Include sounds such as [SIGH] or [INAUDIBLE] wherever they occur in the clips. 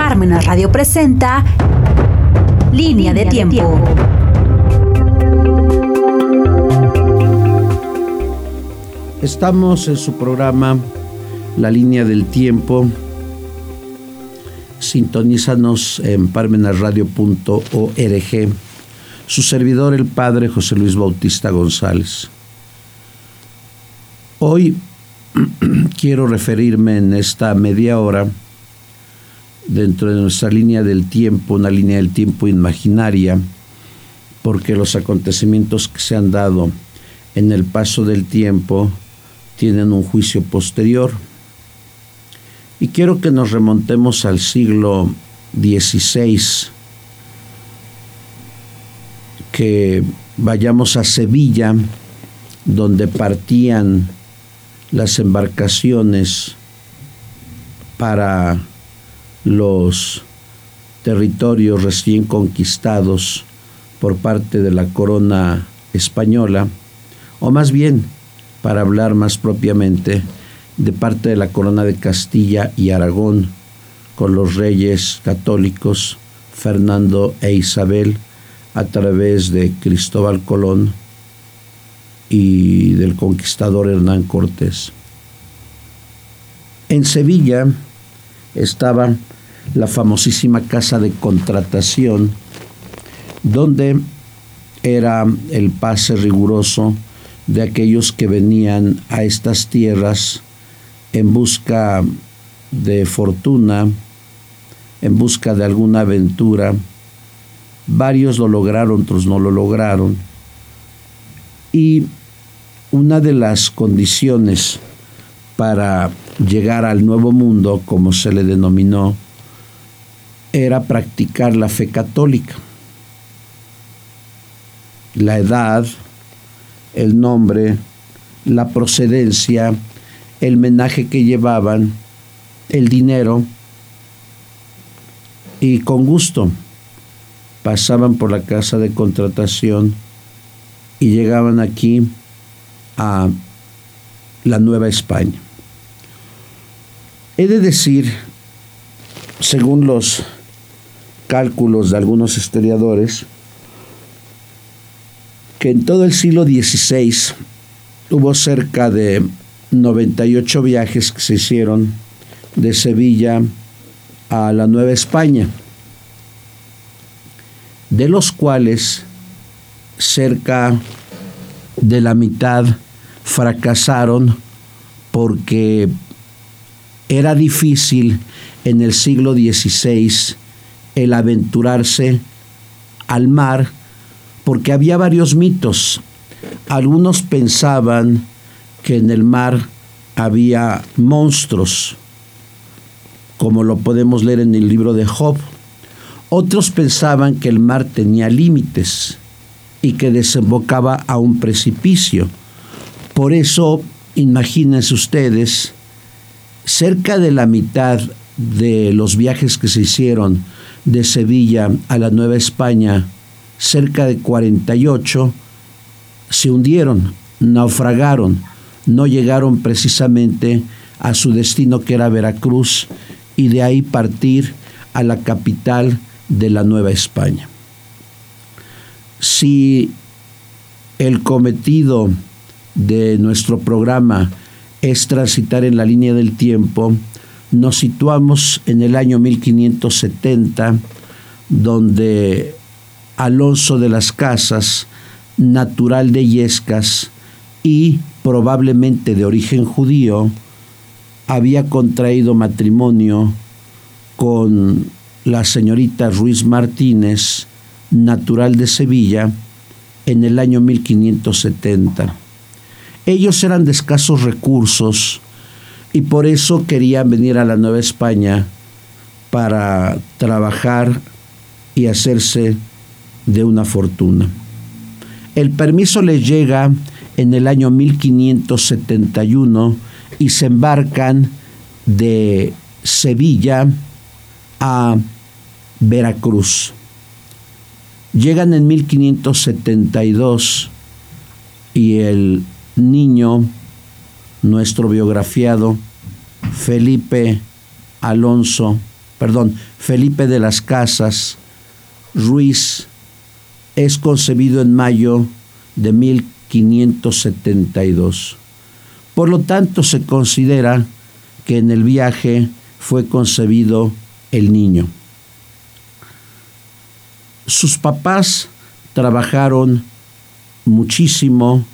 Parmenas Radio presenta Línea de Tiempo. Estamos en su programa La Línea del Tiempo. Sintonízanos en parmenasradio.org. Su servidor, el Padre José Luis Bautista González. Hoy [CLEARS THROAT] quiero referirme en esta media hora dentro de nuestra línea del tiempo, una línea del tiempo imaginaria, porque los acontecimientos que se han dado en el paso del tiempo tienen un juicio posterior. Y quiero que nos remontemos al siglo XVI, que vayamos a Sevilla, donde partían las embarcaciones para los territorios recién conquistados por parte de la corona española, o más bien, para hablar más propiamente, de parte de la corona de Castilla y Aragón, con los reyes católicos Fernando e Isabel, a través de Cristóbal Colón y del conquistador Hernán Cortés. En Sevilla estaba la famosísima casa de contratación, donde era el pase riguroso de aquellos que venían a estas tierras en busca de fortuna, en busca de alguna aventura. Varios lo lograron, otros no lo lograron. Y una de las condiciones para llegar al nuevo mundo, como se le denominó, era practicar la fe católica. La edad, el nombre, la procedencia, el menaje que llevaban, el dinero, y con gusto pasaban por la casa de contratación y llegaban aquí a la Nueva España. He de decir, según los cálculos de algunos historiadores, que en todo el siglo XVI hubo cerca de 98 viajes que se hicieron de Sevilla a la Nueva España, de los cuales cerca de la mitad fracasaron porque era difícil en el siglo XVI el aventurarse al mar porque había varios mitos. Algunos pensaban que en el mar había monstruos, como lo podemos leer en el libro de Job. Otros pensaban que el mar tenía límites y que desembocaba a un precipicio. Por eso, imagínense ustedes, cerca de la mitad de los viajes que se hicieron de Sevilla a la Nueva España, cerca de 48, se hundieron, naufragaron, no llegaron precisamente a su destino que era Veracruz y de ahí partir a la capital de la Nueva España. Si el cometido de nuestro programa es transitar en la línea del tiempo, nos situamos en el año 1570, donde Alonso de las Casas, natural de Yescas y probablemente de origen judío, había contraído matrimonio con la señorita Ruiz Martínez, natural de Sevilla, en el año 1570. Ellos eran de escasos recursos y por eso querían venir a la Nueva España para trabajar y hacerse de una fortuna. El permiso les llega en el año 1571 y se embarcan de Sevilla a Veracruz. Llegan en 1572 y el niño, nuestro biografiado, Felipe Alonso perdón, Felipe de las Casas Ruiz es concebido en mayo de 1572. Por lo tanto, se considera que en el viaje fue concebido el niño. Sus papás trabajaron muchísimo,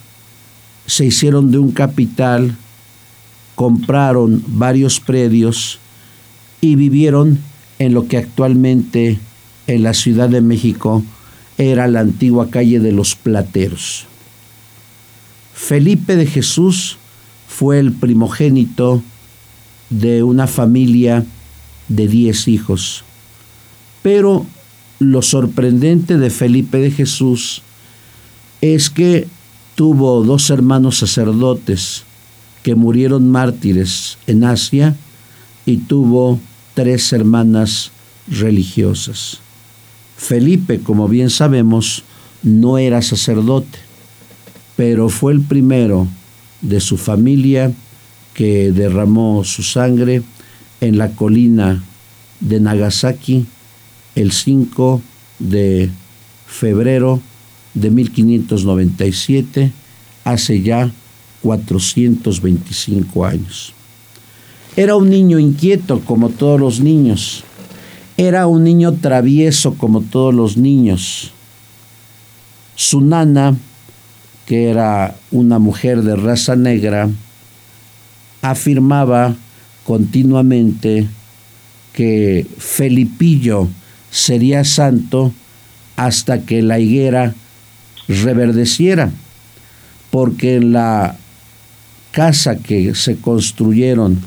se hicieron de un capital, compraron varios predios y vivieron en lo que actualmente en la Ciudad de México era la antigua calle de los Plateros. Felipe de Jesús fue el primogénito de una familia de diez hijos. Pero lo sorprendente de Felipe de Jesús es que tuvo dos hermanos sacerdotes que murieron mártires en Asia y tuvo tres hermanas religiosas. Felipe, como bien sabemos, no era sacerdote, pero fue el primero de su familia que derramó su sangre en la colina de Nagasaki el 5 de febrero de 1597, hace ya 425 años. Era un niño inquieto como todos los niños. Era un niño travieso como todos los niños. Su nana, que era una mujer de raza negra, afirmaba continuamente que Felipillo sería santo hasta que la higuera reverdeciera, porque la casa que se construyeron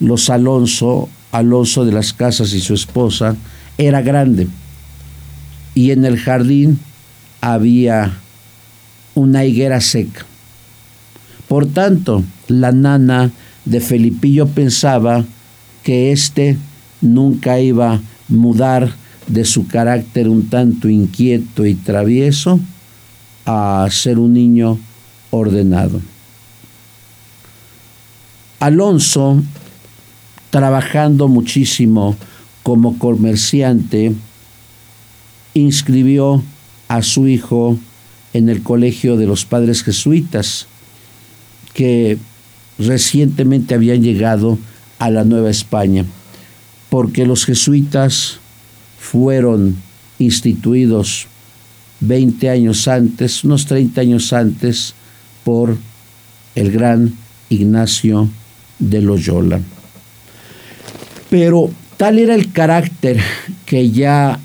los Alonso, Alonso de las Casas y su esposa, era grande. Y en el jardín había una higuera seca. Por tanto, la nana de Felipillo pensaba que éste nunca iba a mudar de su carácter un tanto inquieto y travieso a ser un niño ordenado. Alonso, trabajando muchísimo como comerciante, inscribió a su hijo en el colegio de los padres jesuitas, que recientemente habían llegado a la Nueva España, porque los jesuitas fueron instituidos 20 años antes, unos 30 años antes, por el gran Ignacio de Loyola. Pero tal era el carácter que ya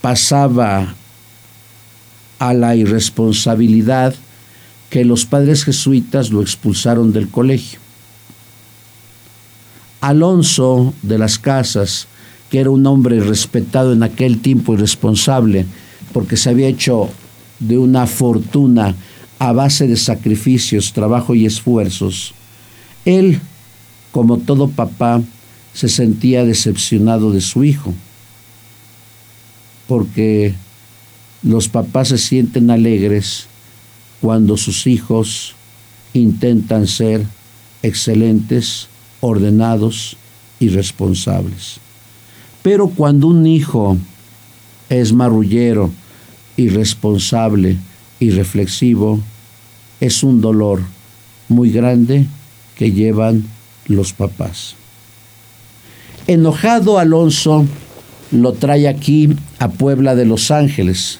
pasaba a la irresponsabilidad que los padres jesuitas lo expulsaron del colegio. Alonso de las Casas, que era un hombre respetado en aquel tiempo y responsable, porque se había hecho de una fortuna a base de sacrificios, trabajo y esfuerzos, él, como todo papá, se sentía decepcionado de su hijo, porque los papás se sienten alegres cuando sus hijos intentan ser excelentes, ordenados y responsables. Pero cuando un hijo es marrullero, irresponsable y reflexivo, es un dolor muy grande que llevan los papás. Enojado Alonso lo trae aquí a Puebla de Los Ángeles,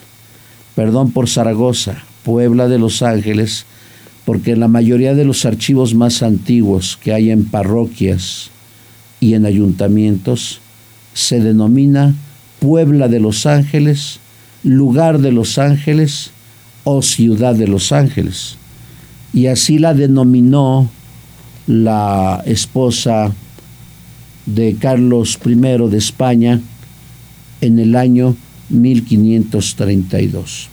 perdón por Zaragoza, Puebla de Los Ángeles, porque en la mayoría de los archivos más antiguos que hay en parroquias y en ayuntamientos, se denomina Puebla de Los Ángeles, lugar de Los Ángeles o ciudad de Los Ángeles. Y así la denominó la esposa de Carlos I de España en el año 1532.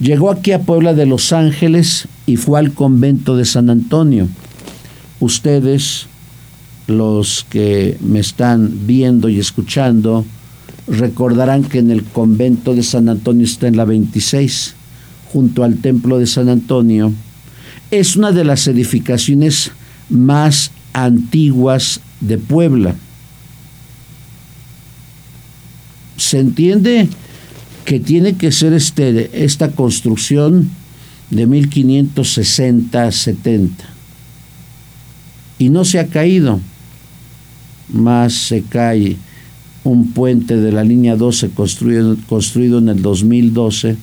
Llegó aquí a Puebla de Los Ángeles y fue al convento de San Antonio. Ustedes, los que me están viendo y escuchando, Recordarán que en el convento de San Antonio está en la 26, junto al templo de San Antonio. Es una de las edificaciones más antiguas de Puebla. Se entiende que tiene que ser este, esta construcción de 1560-70. Y no se ha caído, más se cae un puente de la línea 12 construido, construido en el 2012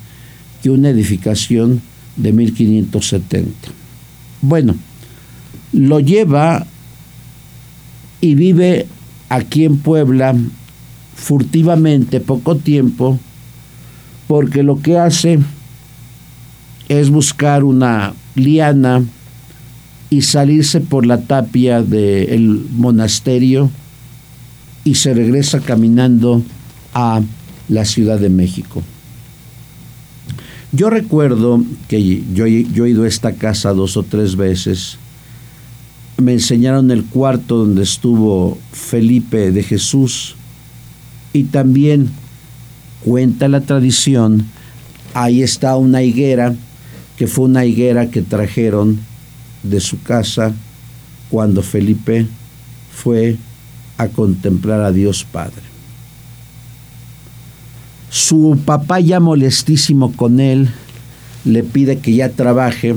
que una edificación de 1570. Bueno, lo lleva y vive aquí en Puebla furtivamente poco tiempo porque lo que hace es buscar una liana y salirse por la tapia del monasterio y se regresa caminando a la Ciudad de México. Yo recuerdo que yo, yo he ido a esta casa dos o tres veces. Me enseñaron el cuarto donde estuvo Felipe de Jesús y también cuenta la tradición, ahí está una higuera, que fue una higuera que trajeron de su casa cuando Felipe fue a contemplar a Dios Padre. Su papá ya molestísimo con él, le pide que ya trabaje.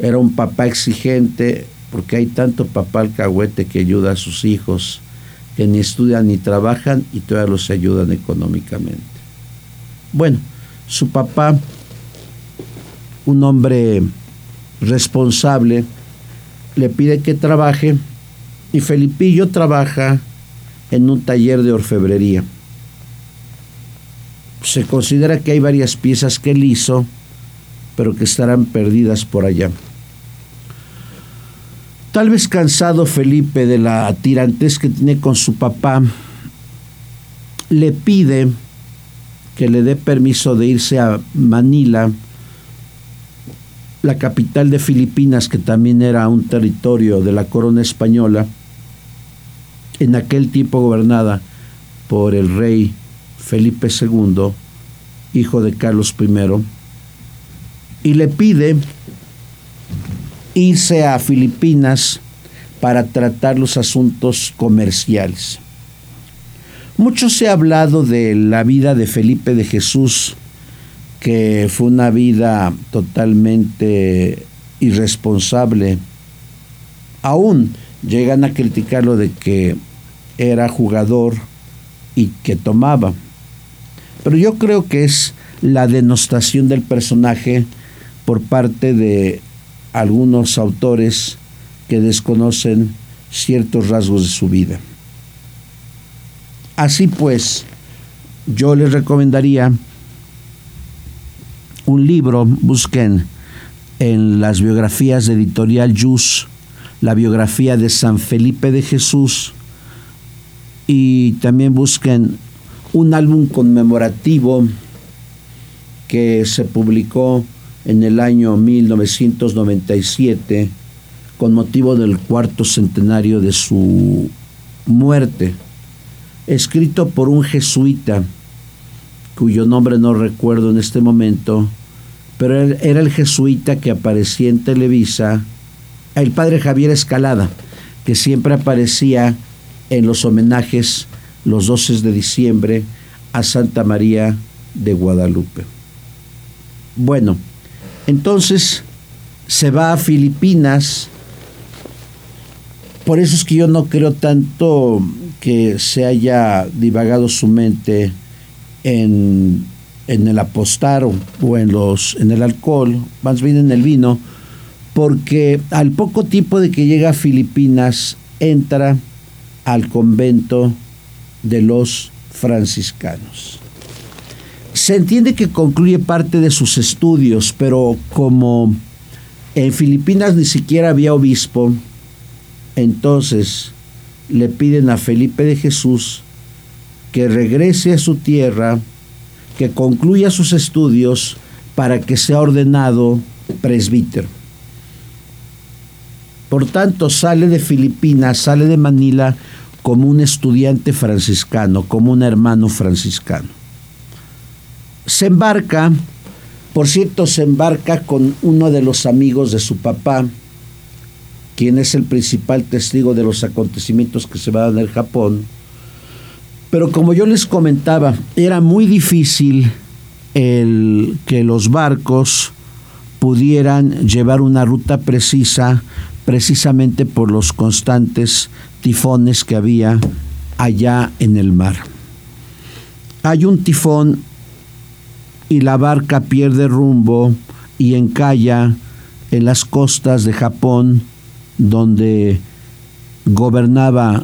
Era un papá exigente, porque hay tanto papá alcahuete que ayuda a sus hijos, que ni estudian ni trabajan y todavía los ayudan económicamente. Bueno, su papá, un hombre responsable, le pide que trabaje y Felipillo trabaja en un taller de orfebrería se considera que hay varias piezas que él hizo, pero que estarán perdidas por allá. Tal vez cansado Felipe de la tirantez que tiene con su papá, le pide que le dé permiso de irse a Manila, la capital de Filipinas, que también era un territorio de la corona española, en aquel tiempo gobernada por el rey Felipe II, hijo de Carlos I, y le pide irse a Filipinas para tratar los asuntos comerciales. Mucho se ha hablado de la vida de Felipe de Jesús, que fue una vida totalmente irresponsable. Aún llegan a criticarlo de que era jugador y que tomaba. Pero yo creo que es la denostación del personaje por parte de algunos autores que desconocen ciertos rasgos de su vida. Así pues, yo les recomendaría un libro, busquen en las biografías de editorial Jus, la biografía de San Felipe de Jesús, y también busquen un álbum conmemorativo que se publicó en el año 1997 con motivo del cuarto centenario de su muerte, escrito por un jesuita cuyo nombre no recuerdo en este momento, pero era el jesuita que aparecía en Televisa, el padre Javier Escalada, que siempre aparecía en los homenajes los 12 de diciembre a Santa María de Guadalupe. Bueno, entonces se va a Filipinas, por eso es que yo no creo tanto que se haya divagado su mente en, en el apostar o, en, los, en el alcohol, más bien en el vino, porque al poco tiempo de que llega a Filipinas entra al convento de los franciscanos. Se entiende que concluye parte de sus estudios, pero como en Filipinas ni siquiera había obispo, entonces le piden a Felipe de Jesús que regrese a su tierra, que concluya sus estudios para que sea ordenado presbítero. Por tanto, sale de Filipinas, sale de Manila como un estudiante franciscano, como un hermano franciscano. Se embarca, por cierto, se embarca con uno de los amigos de su papá, quien es el principal testigo de los acontecimientos que se van en el Japón, Pero como yo les comentaba, era muy difícil el que los barcos pudieran llevar una ruta precisa precisamente por los constantes tifones que había allá en el mar. Hay un tifón y la barca pierde rumbo y encalla en las costas de Japón donde gobernaba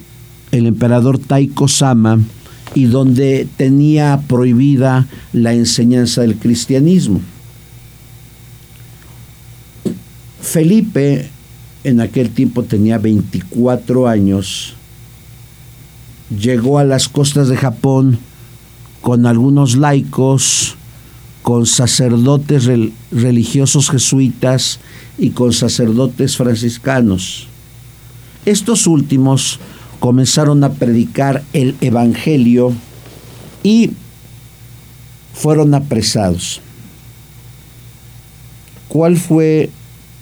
el emperador Taiko Sama y donde tenía prohibida la enseñanza del cristianismo. Felipe en aquel tiempo tenía 24 años, llegó a las costas de Japón con algunos laicos, con sacerdotes religiosos jesuitas y con sacerdotes franciscanos. Estos últimos comenzaron a predicar el Evangelio y fueron apresados. ¿Cuál fue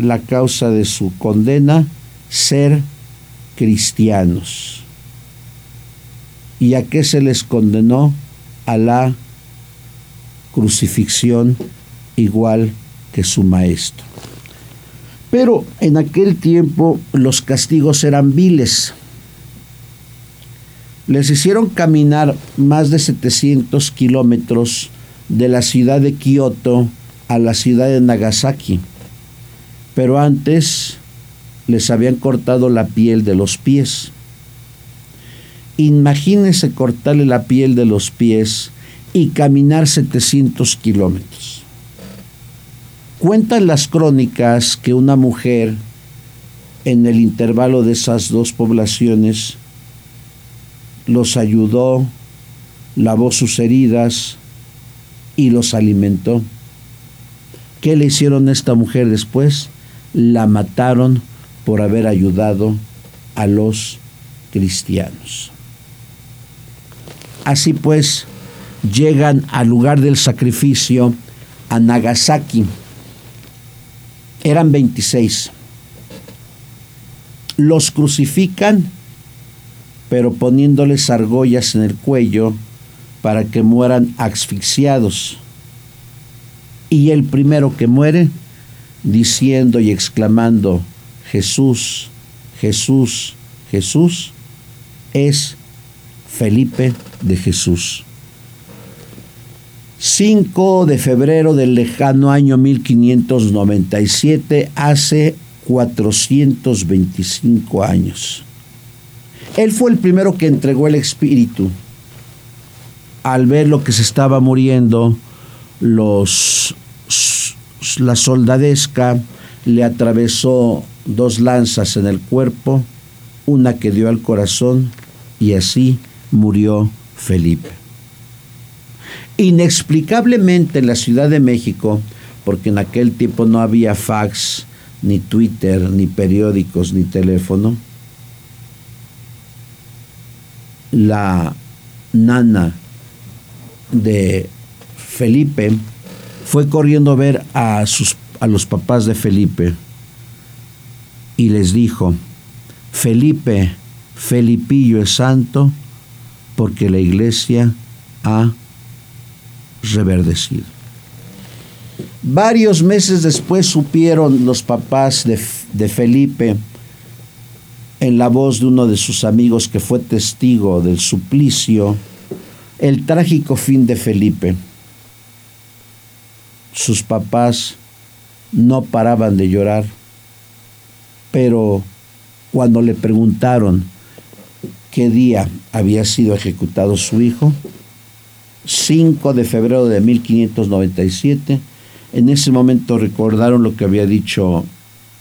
la causa de su condena? Ser cristianos. ¿Y a qué se les condenó? A la crucifixión igual que su maestro. Pero en aquel tiempo los castigos eran viles. Les hicieron caminar más de 700 kilómetros de la ciudad de Kioto a la ciudad de Nagasaki. Pero antes les habían cortado la piel de los pies. Imagínense cortarle la piel de los pies y caminar 700 kilómetros. Cuentan las crónicas que una mujer en el intervalo de esas dos poblaciones los ayudó, lavó sus heridas y los alimentó. ¿Qué le hicieron a esta mujer después? La mataron por haber ayudado a los cristianos. Así pues, llegan al lugar del sacrificio a Nagasaki eran 26. Los crucifican, pero poniéndoles argollas en el cuello para que mueran asfixiados. Y el primero que muere, diciendo y exclamando, Jesús, Jesús, Jesús, es Felipe de Jesús. 5 de febrero del lejano año 1597, hace 425 años. Él fue el primero que entregó el espíritu. Al ver lo que se estaba muriendo, los, la soldadesca le atravesó dos lanzas en el cuerpo, una que dio al corazón, y así murió Felipe. Inexplicablemente en la Ciudad de México, porque en aquel tiempo no había fax, ni Twitter, ni periódicos, ni teléfono, la nana de Felipe fue corriendo a ver a, sus, a los papás de Felipe y les dijo, Felipe, Felipillo es santo porque la iglesia ha reverdecido. Varios meses después supieron los papás de, de Felipe en la voz de uno de sus amigos que fue testigo del suplicio, el trágico fin de Felipe. Sus papás no paraban de llorar, pero cuando le preguntaron qué día había sido ejecutado su hijo, 5 de febrero de 1597. En ese momento recordaron lo que había dicho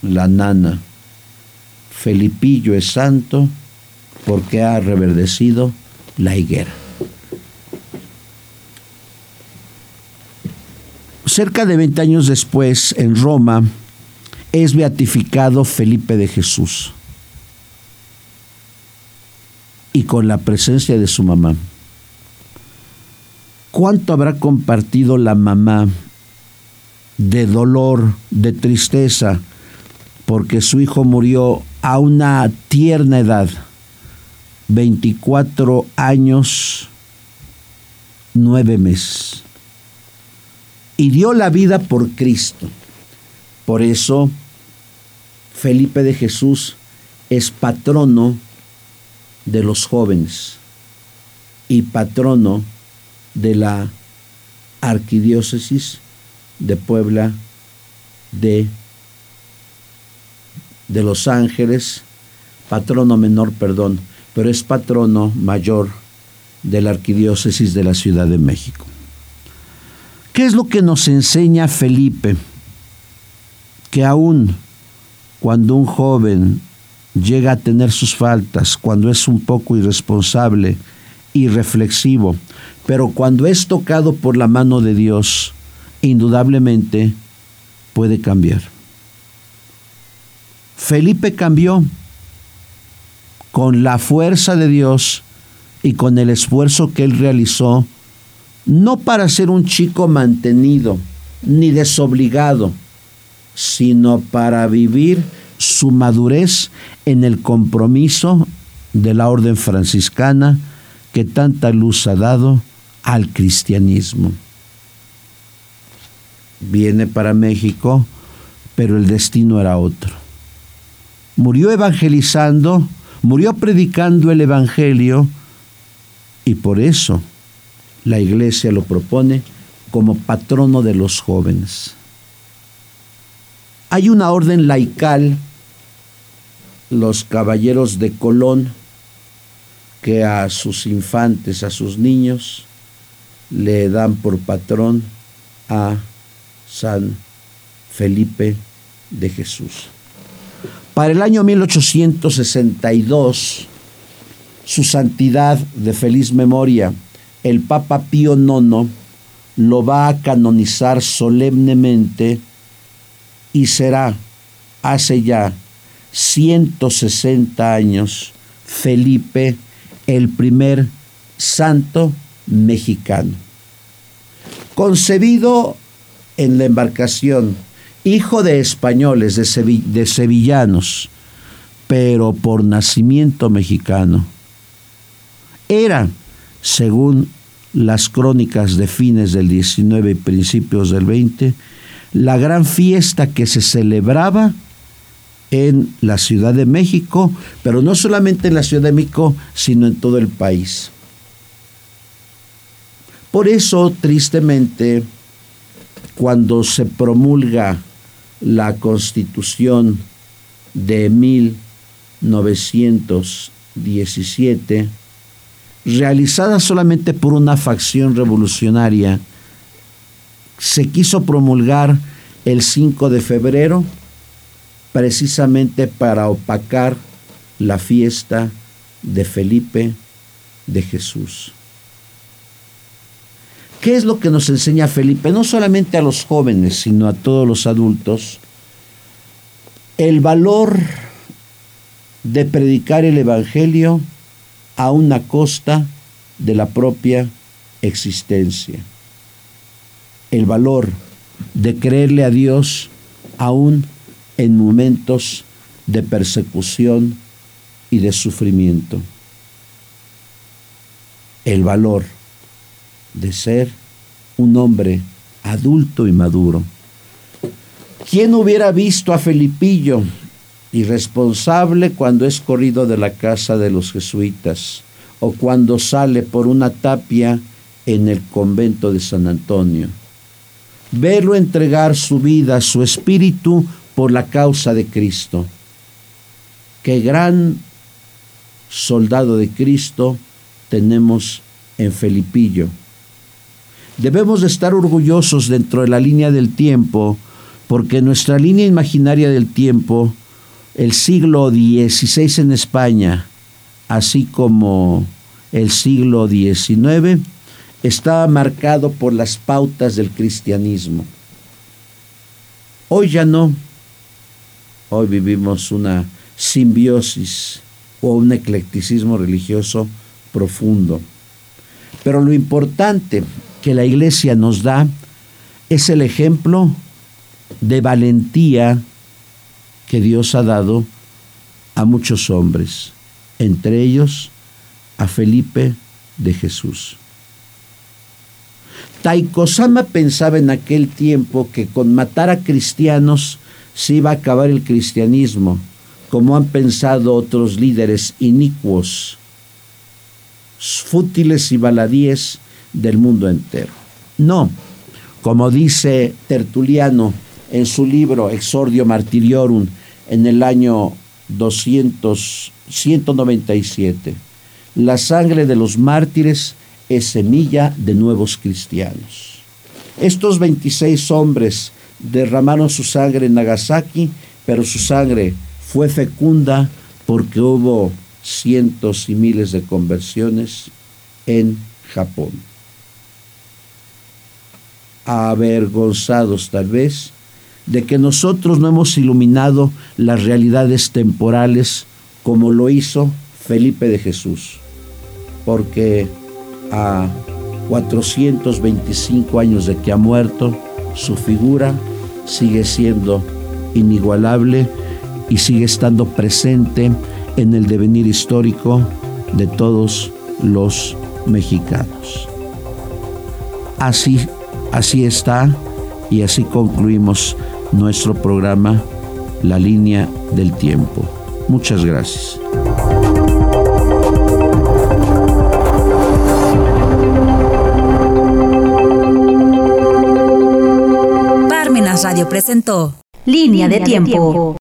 la nana. Felipillo es santo porque ha reverdecido la higuera. Cerca de 20 años después, en Roma, es beatificado Felipe de Jesús y con la presencia de su mamá. ¿Cuánto habrá compartido la mamá de dolor, de tristeza, porque su hijo murió a una tierna edad, 24 años nueve meses. Y dio la vida por Cristo. Por eso Felipe de Jesús es patrono de los jóvenes y patrono de la arquidiócesis de Puebla de, de Los Ángeles, patrono menor, perdón, pero es patrono mayor de la arquidiócesis de la Ciudad de México. ¿Qué es lo que nos enseña Felipe? Que aún cuando un joven llega a tener sus faltas, cuando es un poco irresponsable, irreflexivo, pero cuando es tocado por la mano de Dios, indudablemente puede cambiar. Felipe cambió con la fuerza de Dios y con el esfuerzo que él realizó, no para ser un chico mantenido ni desobligado, sino para vivir su madurez en el compromiso de la orden franciscana que tanta luz ha dado al cristianismo. Viene para México, pero el destino era otro. Murió evangelizando, murió predicando el Evangelio y por eso la iglesia lo propone como patrono de los jóvenes. Hay una orden laical, los caballeros de Colón, que a sus infantes, a sus niños, le dan por patrón a San Felipe de Jesús. Para el año 1862, su santidad de feliz memoria, el Papa Pío IX, lo va a canonizar solemnemente y será, hace ya 160 años, Felipe el primer santo mexicano. Concebido en la embarcación, hijo de españoles, de, de sevillanos, pero por nacimiento mexicano. Era, según las crónicas de fines del 19 y principios del 20, la gran fiesta que se celebraba en la Ciudad de México, pero no solamente en la Ciudad de México, sino en todo el país. Por eso, tristemente, cuando se promulga la constitución de 1917, realizada solamente por una facción revolucionaria, se quiso promulgar el 5 de febrero precisamente para opacar la fiesta de Felipe de Jesús. ¿Qué es lo que nos enseña Felipe? No solamente a los jóvenes, sino a todos los adultos. El valor de predicar el Evangelio a una costa de la propia existencia. El valor de creerle a Dios aún en momentos de persecución y de sufrimiento. El valor de ser un hombre adulto y maduro. ¿Quién hubiera visto a Felipillo, irresponsable cuando es corrido de la casa de los jesuitas o cuando sale por una tapia en el convento de San Antonio? Verlo entregar su vida, su espíritu por la causa de Cristo. Qué gran soldado de Cristo tenemos en Felipillo. Debemos de estar orgullosos dentro de la línea del tiempo, porque nuestra línea imaginaria del tiempo, el siglo XVI en España, así como el siglo XIX, estaba marcado por las pautas del cristianismo. Hoy ya no. Hoy vivimos una simbiosis o un eclecticismo religioso profundo. Pero lo importante que la iglesia nos da es el ejemplo de valentía que Dios ha dado a muchos hombres, entre ellos a Felipe de Jesús. Taiko Sama pensaba en aquel tiempo que con matar a cristianos se iba a acabar el cristianismo, como han pensado otros líderes inicuos, fútiles y baladíes del mundo entero. No, como dice Tertuliano en su libro Exordio Martiriorum en el año 200, 197, la sangre de los mártires es semilla de nuevos cristianos. Estos 26 hombres derramaron su sangre en Nagasaki, pero su sangre fue fecunda porque hubo cientos y miles de conversiones en Japón. Avergonzados tal vez de que nosotros no hemos iluminado las realidades temporales como lo hizo Felipe de Jesús, porque a 425 años de que ha muerto, su figura sigue siendo inigualable y sigue estando presente en el devenir histórico de todos los mexicanos. Así, así está y así concluimos nuestro programa La línea del tiempo. Muchas gracias. Radio presentó Línea, de, tiempo.